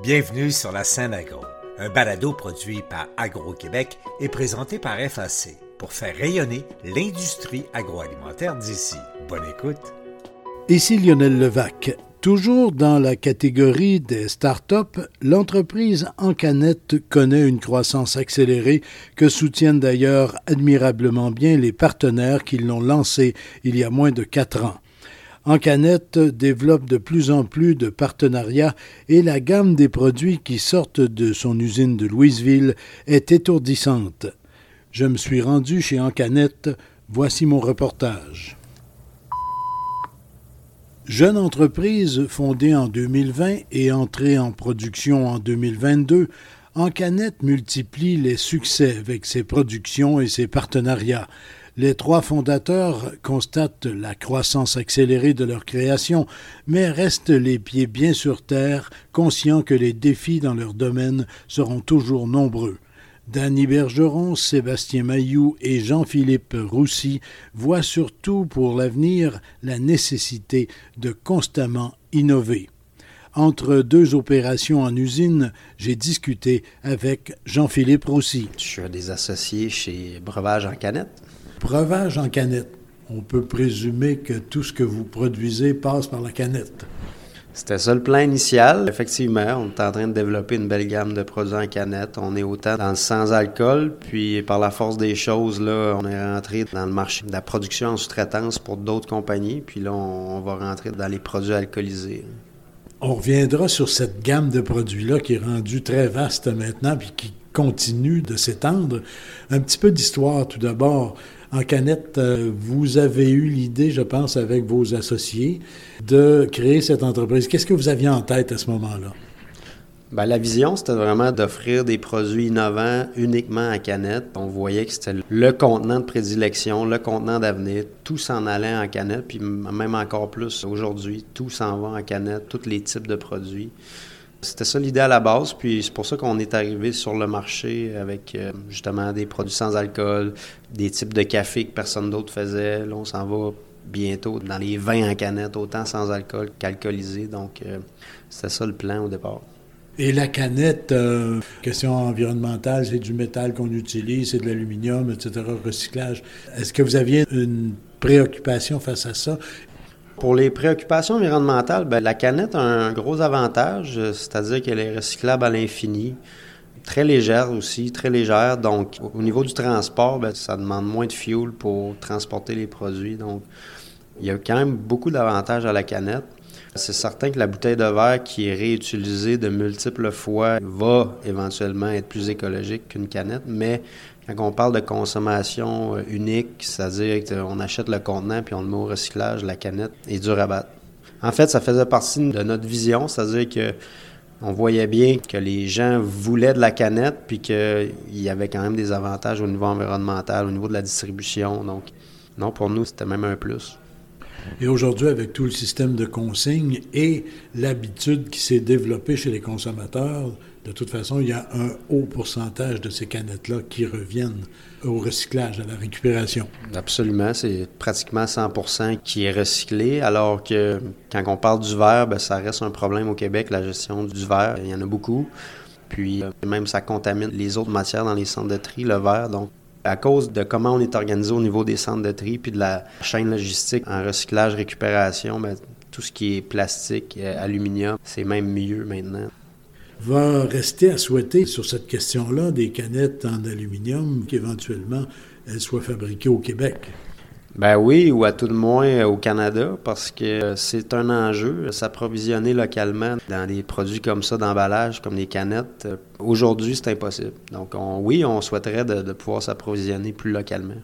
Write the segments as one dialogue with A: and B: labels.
A: Bienvenue sur la scène agro, un balado produit par Agro-Québec et présenté par FAC pour faire rayonner l'industrie agroalimentaire d'ici. Bonne écoute.
B: Ici Lionel Levac. Toujours dans la catégorie des start-up, l'entreprise en canette connaît une croissance accélérée que soutiennent d'ailleurs admirablement bien les partenaires qui l'ont lancée il y a moins de quatre ans. Encanette développe de plus en plus de partenariats et la gamme des produits qui sortent de son usine de Louisville est étourdissante. Je me suis rendu chez Encanette, voici mon reportage. Jeune entreprise fondée en 2020 et entrée en production en 2022, Encanette multiplie les succès avec ses productions et ses partenariats. Les trois fondateurs constatent la croissance accélérée de leur création, mais restent les pieds bien sur terre, conscients que les défis dans leur domaine seront toujours nombreux. Danny Bergeron, Sébastien Mailloux et Jean-Philippe Roussy voient surtout pour l'avenir la nécessité de constamment innover. Entre deux opérations en usine, j'ai discuté avec Jean-Philippe Roussy.
C: Je suis un des associés chez Breuvage en canette.
B: Breuvage en canette. On peut présumer que tout ce que vous produisez passe par la canette.
C: C'était ça le plan initial. Effectivement, on est en train de développer une belle gamme de produits en canette. On est autant dans le sans-alcool, puis par la force des choses, là, on est rentré dans le marché de la production en sous-traitance pour d'autres compagnies, puis là, on va rentrer dans les produits alcoolisés.
B: On reviendra sur cette gamme de produits-là qui est rendue très vaste maintenant, puis qui continue de s'étendre. Un petit peu d'histoire tout d'abord en canette, euh, vous avez eu l'idée, je pense, avec vos associés, de créer cette entreprise. Qu'est-ce que vous aviez en tête à ce moment-là?
C: Bien, la vision, c'était vraiment d'offrir des produits innovants uniquement en canette. On voyait que c'était le contenant de prédilection, le contenant d'avenir. Tout s'en allait en canette, puis même encore plus aujourd'hui, tout s'en va en canette, tous les types de produits. C'était ça l'idée à la base, puis c'est pour ça qu'on est arrivé sur le marché avec euh, justement des produits sans alcool, des types de café que personne d'autre faisait. Là, on s'en va bientôt dans les vins en canette, autant sans alcool qu'alcoolisé. Donc, euh, c'était ça le plan au départ.
B: Et la canette, euh, question environnementale, c'est du métal qu'on utilise, c'est de l'aluminium, etc., recyclage. Est-ce que vous aviez une préoccupation face à ça?
C: Pour les préoccupations environnementales, ben, la canette a un gros avantage, c'est-à-dire qu'elle est recyclable à l'infini, très légère aussi, très légère. Donc, au niveau du transport, ben, ça demande moins de fuel pour transporter les produits. Donc, il y a quand même beaucoup d'avantages à la canette. C'est certain que la bouteille de verre qui est réutilisée de multiples fois va éventuellement être plus écologique qu'une canette, mais quand on parle de consommation euh, unique, c'est-à-dire qu'on achète le contenant puis on le met au recyclage, la canette est dure à battre. En fait, ça faisait partie de notre vision, c'est-à-dire que on voyait bien que les gens voulaient de la canette puis qu'il y avait quand même des avantages au niveau environnemental, au niveau de la distribution. Donc, non, pour nous, c'était même un plus.
B: Et aujourd'hui, avec tout le système de consignes et l'habitude qui s'est développée chez les consommateurs de toute façon, il y a un haut pourcentage de ces canettes-là qui reviennent au recyclage, à la récupération.
C: Absolument, c'est pratiquement 100% qui est recyclé, alors que quand on parle du verre, ben, ça reste un problème au Québec, la gestion du verre. Il y en a beaucoup. Puis euh, même ça contamine les autres matières dans les centres de tri, le verre. Donc à cause de comment on est organisé au niveau des centres de tri puis de la chaîne logistique en recyclage, récupération, ben, tout ce qui est plastique, euh, aluminium, c'est même mieux maintenant
B: va rester à souhaiter sur cette question-là des canettes en aluminium qu'éventuellement elles soient fabriquées au Québec.
C: Ben oui, ou à tout le moins au Canada, parce que c'est un enjeu, s'approvisionner localement dans des produits comme ça, d'emballage, comme les canettes. Aujourd'hui, c'est impossible. Donc oui, on souhaiterait de pouvoir s'approvisionner plus localement.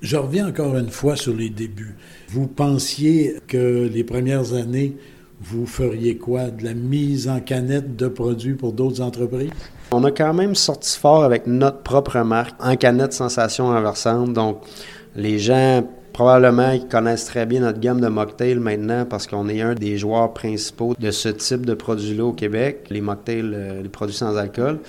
B: Je reviens encore une fois sur les débuts. Vous pensiez que les premières années vous feriez quoi? De la mise en canette de produits pour d'autres entreprises?
C: On a quand même sorti fort avec notre propre marque en canette sensation renversante. Donc, les gens probablement connaissent très bien notre gamme de mocktails maintenant parce qu'on est un des joueurs principaux de ce type de produits-là au Québec, les mocktails, euh, les produits sans alcool.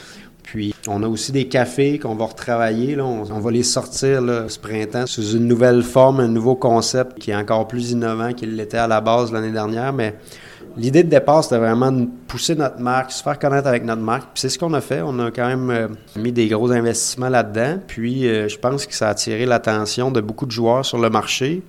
C: Puis, on a aussi des cafés qu'on va retravailler. Là. On, va les sortir ce printemps sous une nouvelle forme, un nouveau concept qui est encore plus innovant qu'il l'était à la base l'année dernière. Mais L'idée de départ, c'était vraiment de pousser notre marque, se faire connaître avec notre marque. Puis c'est ce qu'on a fait. On a quand même euh, mis des gros investissements là-dedans. Puis euh, je pense que ça a attiré l'attention de beaucoup de joueurs sur le marché.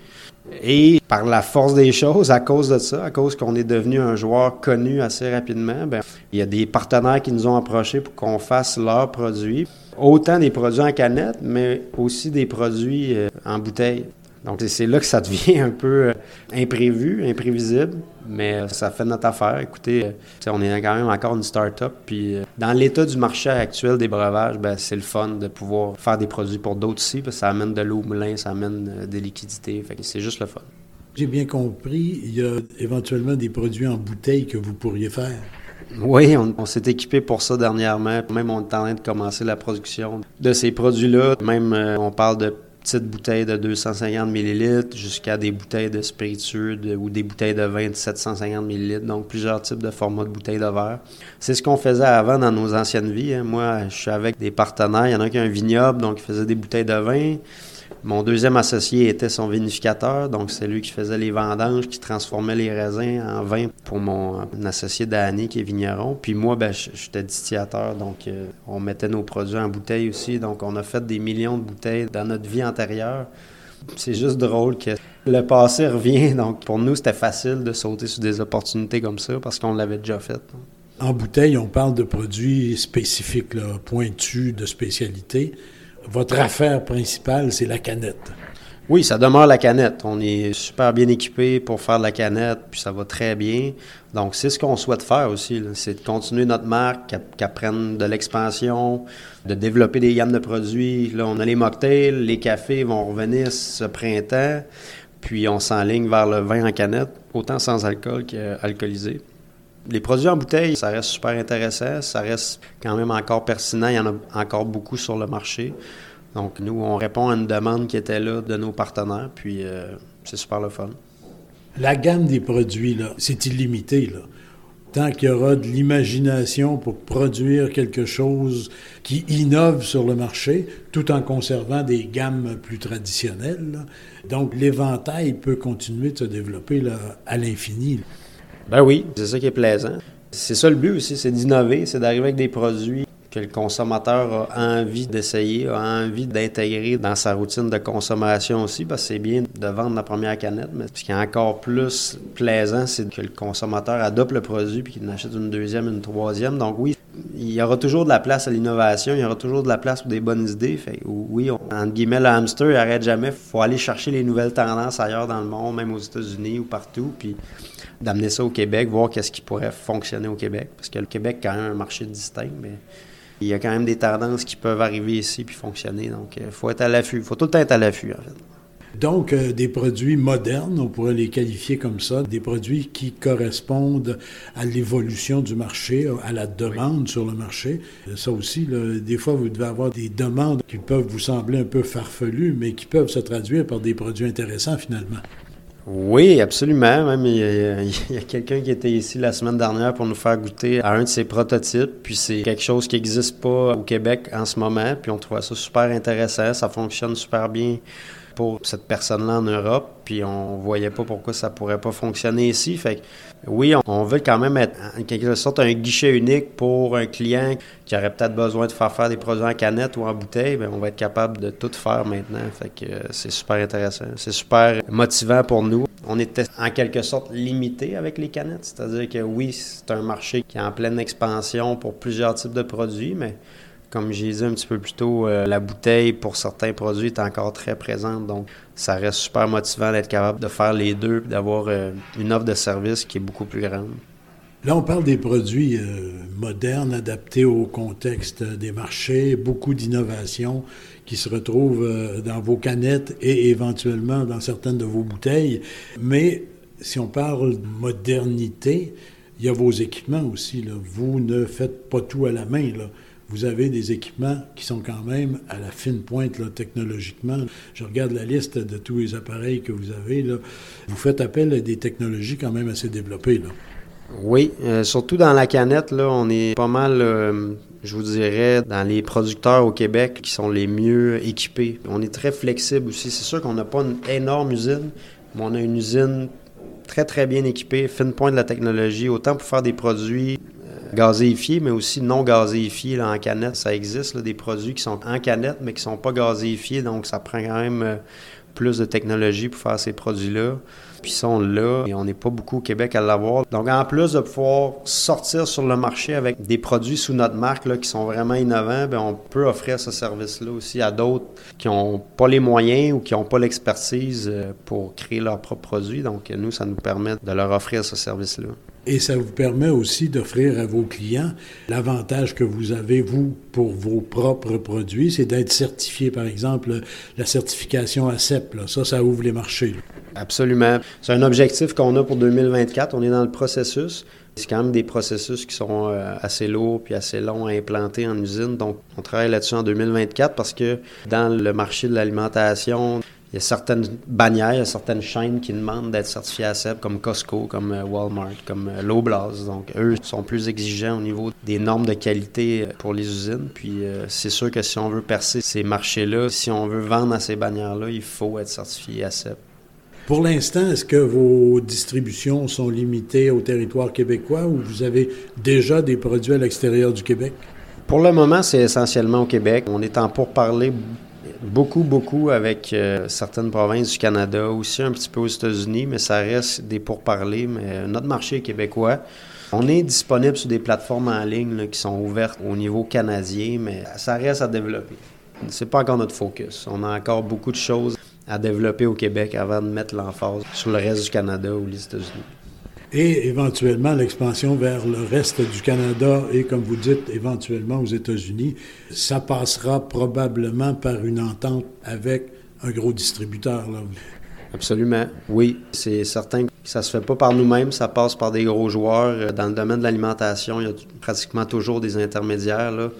C: Et par la force des choses, à cause de ça, à cause qu'on est devenu un joueur connu assez rapidement, ben, il y a des partenaires qui nous ont approchés pour qu'on fasse leurs produits. Autant des produits en canette, mais aussi des produits euh, en bouteille. Donc, c'est là que ça devient un peu euh, imprévu, imprévisible, mais euh, ça fait notre affaire. Écoutez, euh, on est quand même encore une start-up, puis dans l'état du marché actuel des breuvages, ben, c'est le fun de pouvoir faire des produits pour d'autres aussi, parce que ça amène de l'eau au moulin, ça amène des liquidités, fait c'est juste le fun.
B: J'ai bien compris, il y a éventuellement des produits en bouteille que vous pourriez faire.
C: Oui, on, on s'est équipé pour ça dernièrement. Même on est en train de commencer la production de ces produits-là. Même on parle de petites bouteilles de 250 ml jusqu'à des bouteilles de spiritueux ou des bouteilles de vin de 750 ml, donc plusieurs types de formats de bouteilles de verre. C'est ce qu'on faisait avant dans nos anciennes vies. Hein. Moi, je suis avec des partenaires. Il y en a qui ont un vignoble, donc ils faisaient des bouteilles de vin. Mon deuxième associé était son vinificateur, donc c'est lui qui faisait les vendanges, qui transformait les raisins en vin pour mon associé Danny qui est vigneron. Puis moi, ben, j'étais distillateur, donc euh, on mettait nos produits en bouteille aussi. Donc on a fait des millions de bouteilles dans notre vie antérieure. C'est juste drôle que le passé revient. Donc pour nous, c'était facile de sauter sur des opportunités comme ça parce qu'on l'avait déjà fait.
B: En bouteille, on parle de produits spécifiques, pointus, de spécialité votre affaire principale, c'est la canette.
C: Oui, ça demeure la canette. On est super bien équipé pour faire de la canette, puis ça va très bien. Donc, c'est ce qu'on souhaite faire aussi, c'est de continuer notre marque, qu'elle prenne de l'expansion, de développer des gammes de produits. Là, on a les mocktails, les cafés vont revenir ce printemps, puis on s'enligne vers le vin en canette, autant sans alcool qu'alcoolisé. Les produits en bouteille, ça reste super intéressant, ça reste quand même encore pertinent, il y en a encore beaucoup sur le marché. Donc nous, on répond à une demande qui était là de nos partenaires, puis euh, c'est super le fun.
B: La gamme des produits, là, c'est illimité, là. Tant qu'il y aura de l'imagination pour produire quelque chose qui innove sur le marché, tout en conservant des gammes plus traditionnelles. Donc l'éventail peut continuer de se développer là, à l'infini.
C: Ben oui, c'est ça qui est plaisant. C'est ça le but aussi, c'est d'innover, c'est d'arriver avec des produits que le consommateur a envie d'essayer, a envie d'intégrer dans sa routine de consommation aussi, parce que c'est bien de vendre la première canette, mais ce qui est encore plus plaisant, c'est que le consommateur adopte le produit puis qu'il en achète une deuxième, une troisième. Donc oui, il y aura toujours de la place à l'innovation, il y aura toujours de la place pour des bonnes idées. Fait, oui, entre guillemets, le hamster, il n'arrête jamais. Il faut aller chercher les nouvelles tendances ailleurs dans le monde, même aux États-Unis ou partout. Puis d'amener ça au Québec, voir qu'est-ce qui pourrait fonctionner au Québec. Parce que le Québec quand même un marché distinct, mais il y a quand même des tendances qui peuvent arriver ici puis fonctionner. Donc, il euh, faut être à l'affût. Il faut tout le temps être à l'affût, en fait.
B: Donc, euh, des produits modernes, on pourrait les qualifier comme ça, des produits qui correspondent à l'évolution du marché, à la demande sur le marché. Ça aussi, des fois, vous devez avoir des demandes qui peuvent vous sembler un peu farfelues, mais qui peuvent se traduire par des produits intéressants finalement.
C: Oui, absolument. Même il y a, quelqu'un qui était ici la semaine dernière pour nous faire goûter à un de ses prototypes. Puis c'est quelque chose qui n'existe pas au Québec en ce moment. Puis on trouvait ça super intéressant. Ça fonctionne super bien cette personne-là en Europe, puis on voyait pas pourquoi ça pourrait pas fonctionner ici. Fait oui, on, veut quand même être en quelque sorte un guichet unique pour un client qui aurait peut-être besoin de faire faire des produits en canette ou en bouteille, bien, on va être capable de tout faire maintenant. Fait que euh, c'est super intéressant, c'est super motivant pour nous. On était en quelque sorte limité avec les canettes, c'est-à-dire que oui, c'est un marché qui est en pleine expansion pour plusieurs types de produits, mais comme j'ai dit un petit peu plus tôt, euh, la bouteille pour certains produits est encore très présente. Donc, ça reste super motivant d'être capable de faire les deux et d'avoir euh, une offre de service qui est beaucoup plus grande.
B: Là, on parle des produits euh, modernes, adaptés au contexte des marchés, beaucoup d'innovations qui se retrouvent dans vos canettes et éventuellement dans certaines de vos bouteilles. Mais si on parle de modernité, il y a vos équipements aussi. Vous ne faites pas tout à la main. Vous avez des équipements qui sont quand même à la fine pointe technologiquement. Je regarde la liste de tous les appareils que vous avez. Vous faites appel à des technologies quand même assez développées.
C: Oui, euh, surtout dans la canette, là, on est pas mal, euh, je vous dirais, dans les producteurs au Québec qui sont les mieux équipés. On est très flexible aussi. C'est sûr qu'on n'a pas une énorme usine, mais on a une usine très, très bien équipé, fine pointe de la technologie, autant pour faire des produits gazéifiés, mais aussi non gazéifiés en canette. Ça existe, des produits qui sont en canette, mais qui ne sont pas gazéifiés, donc ça prend quand même euh, plus de technologie pour faire ces produits-là. Puis ils sont là et on n'est pas beaucoup au Québec à l'avoir. Donc en plus de pouvoir sortir sur le marché avec des produits sous notre marque là, qui sont vraiment innovants, bien, on peut offrir ce service-là aussi à d'autres qui n'ont pas les moyens ou qui n'ont pas l'expertise euh, pour créer leurs propres produits. Donc nous, ça nous permet de leur offrir ce service-là.
B: Et ça vous permet aussi d'offrir à vos clients l'avantage que vous avez, vous, pour vos propres produits, c'est d'être certifié, par exemple, la certification ACEP. Là. Ça, ça ouvre les marchés.
C: Absolument. C'est un objectif qu'on a pour 2024. On est dans le processus. C'est quand même des processus qui sont euh, assez lourds puis assez longs à implanter en usine. Donc, on travaille là-dessus en 2024 parce que dans le marché de l'alimentation, il y a certaines bannières, il y a certaines chaînes qui demandent d'être certifiées à CEP, comme Costco, comme euh, Walmart, comme euh, Loblaws. Donc, eux sont plus exigeants au niveau des normes de qualité euh, pour les usines. Puis, c'est sûr que si on veut percer ces marchés-là, si on veut vendre à ces bannières-là, il faut être certifié à CEP.
B: Pour l'instant, est-ce que vos distributions sont limitées au territoire québécois ou vous avez déjà des produits à l'extérieur du Québec?
C: Pour le moment, c'est essentiellement au Québec. On est en pourparler beaucoup, beaucoup avec euh, certaines provinces du Canada, aussi un petit peu aux États-Unis, mais ça reste des pourparlers. Mais notre marché est québécois. On est disponible sur des plateformes en ligne qui sont ouvertes au niveau canadien, mais ça reste à développer. C'est pas encore notre focus. On a encore beaucoup de choses à développer au Québec avant de mettre l'emphase sur le reste du Canada ou les États-Unis
B: et éventuellement l'expansion vers le reste du Canada et, comme vous dites, éventuellement aux États-Unis. Ça passera probablement par une entente avec un gros distributeur. Là.
C: Absolument, oui. C'est certain que ça se fait pas par nous-mêmes, ça passe par des gros joueurs. Dans le domaine de l'alimentation, il y a pratiquement toujours des intermédiaires. Là.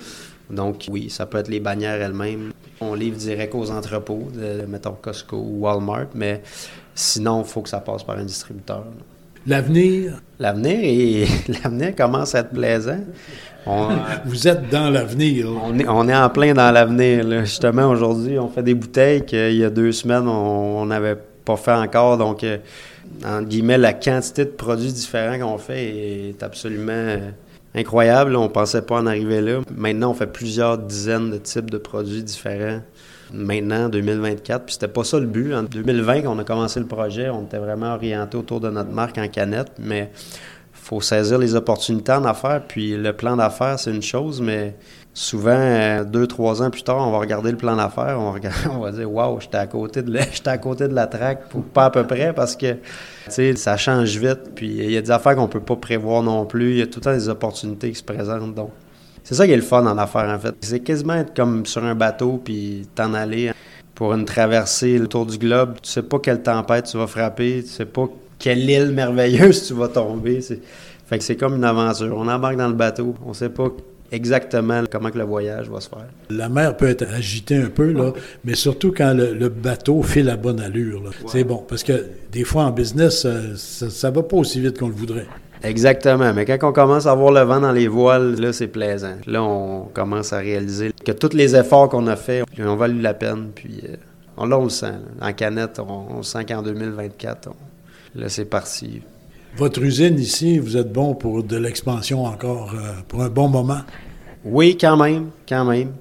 C: Donc oui, ça peut être les bannières elles-mêmes. On livre direct aux entrepôts, de, mettons Costco ou Walmart, mais sinon, il faut que ça passe par un distributeur.
B: L'avenir?
C: L'avenir, et l'avenir commence à être plaisant.
B: Vous êtes dans l'avenir.
C: On est, on est en plein dans l'avenir. Justement, aujourd'hui, on fait des bouteilles qu'il y a deux semaines, on n'avait pas fait encore. Donc, euh, en guillemets, la quantité de produits différents qu'on fait est absolument euh, incroyable. On ne pensait pas en arriver là. Maintenant, on fait plusieurs dizaines de types de produits différents maintenant, 2024. Puis c'était pas ça le but. En 2020, quand on a commencé le projet, on était vraiment orienté autour de notre marque en canette, mais faut saisir les opportunités en affaires. Puis le plan d'affaires, c'est une chose, mais souvent, euh, deux, trois ans plus tard, on va regarder le plan d'affaires, on, va dire Waouh, j'étais à côté de la, à côté de la traque, pas à peu près, parce que ça change vite. Puis il y a des affaires qu'on peut pas prévoir non plus. Il y a tout le temps des opportunités qui se présentent. Donc, c'est ça qui est le fun en affaires, en fait. C'est quasiment être comme sur un bateau puis t'en aller pour une traversée autour du globe. Tu sais pas quelle tempête tu vas frapper, tu sais pas quelle île merveilleuse tu vas tomber. Fait que c'est comme une aventure. On embarque dans le bateau, on sait pas exactement comment que le voyage va se faire.
B: La mer peut être agitée un peu, là, mais surtout quand le, bateau fait la bonne allure. C'est bon, parce que des fois en business, euh, ça, ne va pas aussi vite qu'on le voudrait.
C: Exactement. Mais quand on commence à voir le vent dans les voiles, là, c'est plaisant. Là, on commence à réaliser que tous les efforts qu'on a faits ont valu la peine. Puis euh, on, là, on le sent. En canette, on, sent qu'en 2024, là, c'est parti.
B: Votre usine ici, vous êtes bon pour de l'expansion encore, euh, pour un bon moment?
C: Oui, quand même, quand même.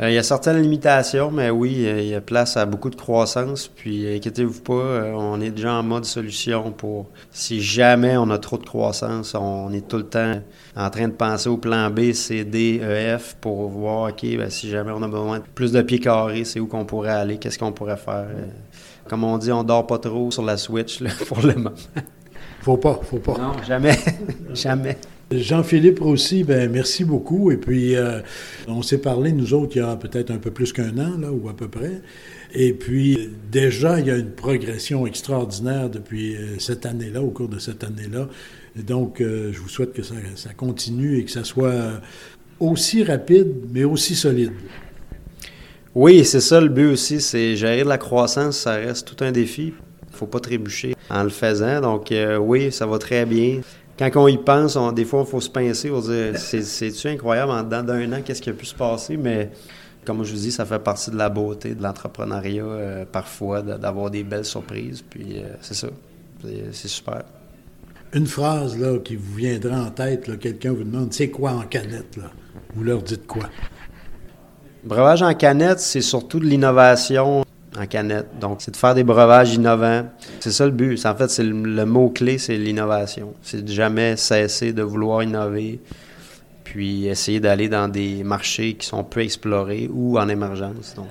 C: Euh, il y a certaines limitations, mais oui, euh, il y a place à beaucoup de croissance. Puis, inquiétez-vous pas, euh, on est déjà en mode solution pour si jamais on a trop de croissance, on est tout le temps en train de penser au plan B, C, D, E, F pour voir, OK, ben, si jamais on a besoin de plus de pieds carrés, c'est où qu'on pourrait aller, qu'est-ce qu'on pourrait faire? Comme on dit, on dort pas trop sur la Switch pour le moment.
B: Faut pas, faut pas.
C: Non, jamais, jamais.
B: Jean-Philippe aussi, ben merci beaucoup. Et puis, euh, on s'est parlé, nous autres, il y a peut-être un peu plus qu'un an, là, ou à peu près. Et puis, déjà, il y a une progression extraordinaire depuis euh, cette année-là, au cours de cette année-là. Donc, euh, je vous souhaite que ça, continue et que ça soit aussi rapide, mais aussi solide.
C: Oui, c'est ça le but aussi, c'est gérer de la croissance, ça reste tout un défi. Il ne faut pas trébucher en le faisant. Donc, oui, ça va très bien quand on y pense, des fois, il faut se pincer, on dire c'est-tu incroyable en dedans d'un an, qu'est-ce qui a pu se passer, mais comme je vous dis, ça fait partie de la beauté de l'entrepreneuriat euh, parfois, d'avoir des belles surprises, puis euh, c'est ça. C'est super.
B: Une phrase là, qui vous viendra en tête, quelqu'un vous demande c'est quoi en canette là? Vous leur dites quoi?
C: Breuvage en canette, c'est surtout de l'innovation en canette. Donc, c'est de faire des breuvages innovants. C'est ça le but. En fait, c'est le, le mot-clé, c'est l'innovation. C'est de jamais cesser de vouloir innover, puis essayer d'aller dans des marchés qui sont peu explorés ou en émergence. Donc.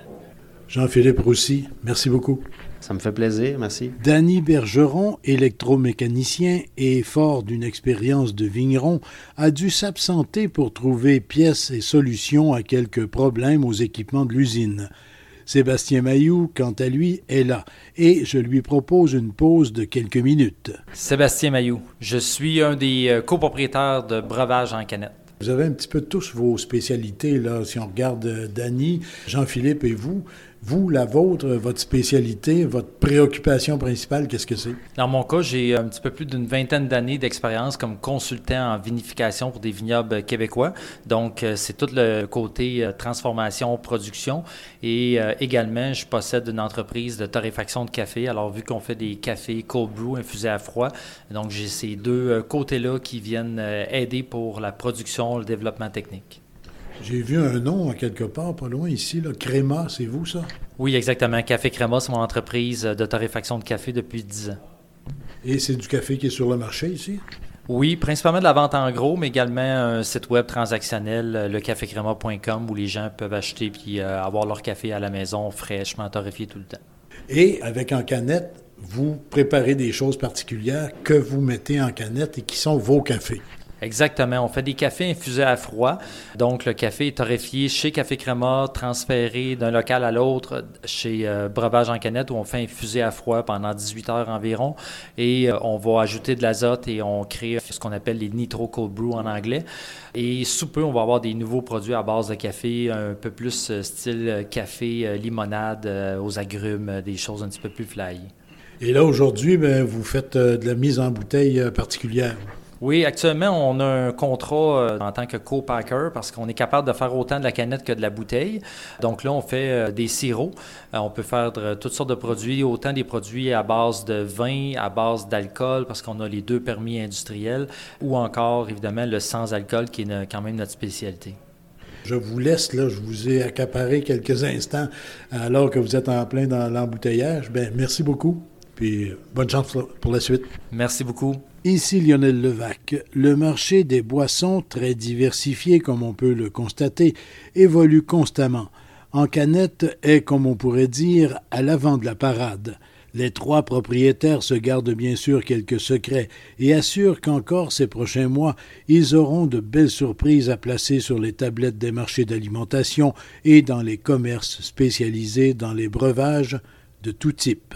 B: Jean-Philippe Roussy, merci beaucoup.
C: Ça me fait plaisir, merci.
B: Danny Bergeron, électromécanicien et fort d'une expérience de vigneron, a dû s'absenter pour trouver pièces et solutions à quelques problèmes aux équipements de l'usine. Sébastien Mailloux, quant à lui, est là et je lui propose une pause de quelques minutes.
D: Sébastien Mailloux, je suis un des euh, copropriétaires de Breuvage en canette.
B: Vous avez un petit peu tous vos spécialités, là, si on regarde euh, Danny, Jean-Philippe et vous. Vous, la vôtre, votre spécialité, votre préoccupation principale, qu'est-ce que c'est?
D: Dans mon cas, j'ai un petit peu plus d'une vingtaine d'années d'expérience comme consultant en vinification pour des vignobles québécois. Donc, euh, c'est tout le côté euh, transformation, production. Et euh, également, je possède une entreprise de torréfaction de café. Alors, vu qu'on fait des cafés cold brew infusés à froid, donc j'ai ces deux côtés-là qui viennent aider pour la production, le développement technique.
B: J'ai vu un nom quelque part, pas loin ici, là. Créma, c'est vous ça?
D: Oui, exactement. Café Créma, c'est mon entreprise de torréfaction de café depuis 10 ans.
B: Et c'est du café qui est sur le marché ici?
D: Oui, principalement de la vente en gros, mais également un site web transactionnel, euh, lecafécréma.com, où les gens peuvent acheter puis euh, avoir leur café à la maison fraîchement torréfié tout le temps.
B: Et avec en canette, vous préparez des choses particulières que vous mettez en canette et qui sont vos cafés?
D: Exactement. On fait des cafés infusés à froid. Donc, le café est torréfié chez Café Créma, transféré d'un local à l'autre chez euh, Breuvage en canette où on fait infuser à froid pendant 18 heures environ. Et euh, on va ajouter de l'azote et on crée ce qu'on appelle les nitro cold brew en anglais. Et sous peu, on va avoir des nouveaux produits à base de café, un peu plus euh, style café, limonade aux agrumes, des choses un petit peu plus fly.
B: Et là, aujourd'hui, ben, vous faites de la mise en bouteille particulière.
D: Oui, actuellement, on a un contrat euh, en tant que co-packer parce qu'on est capable de faire autant de la canette que de la bouteille. Donc là, on fait euh, des sirops. Euh, on peut faire toutes sortes de produits, autant des produits à base de vin, à base d'alcool, parce qu'on a les deux permis industriels, ou encore, évidemment, le sans-alcool qui est quand même notre spécialité.
B: Je vous laisse, là, je vous ai accaparé quelques instants alors que vous êtes en plein dans l'embouteillage. Bien, merci beaucoup, puis bonne chance pour la suite.
D: Merci beaucoup.
B: Ici Lionel Levac. Le marché des boissons, très diversifié comme on peut le constater, évolue constamment. En canette est, comme on pourrait dire, à l'avant de la parade. Les trois propriétaires se gardent bien sûr quelques secrets et assurent qu'encore ces prochains mois, ils auront de belles surprises à placer sur les tablettes des marchés d'alimentation et dans les commerces spécialisés dans les breuvages de tout type.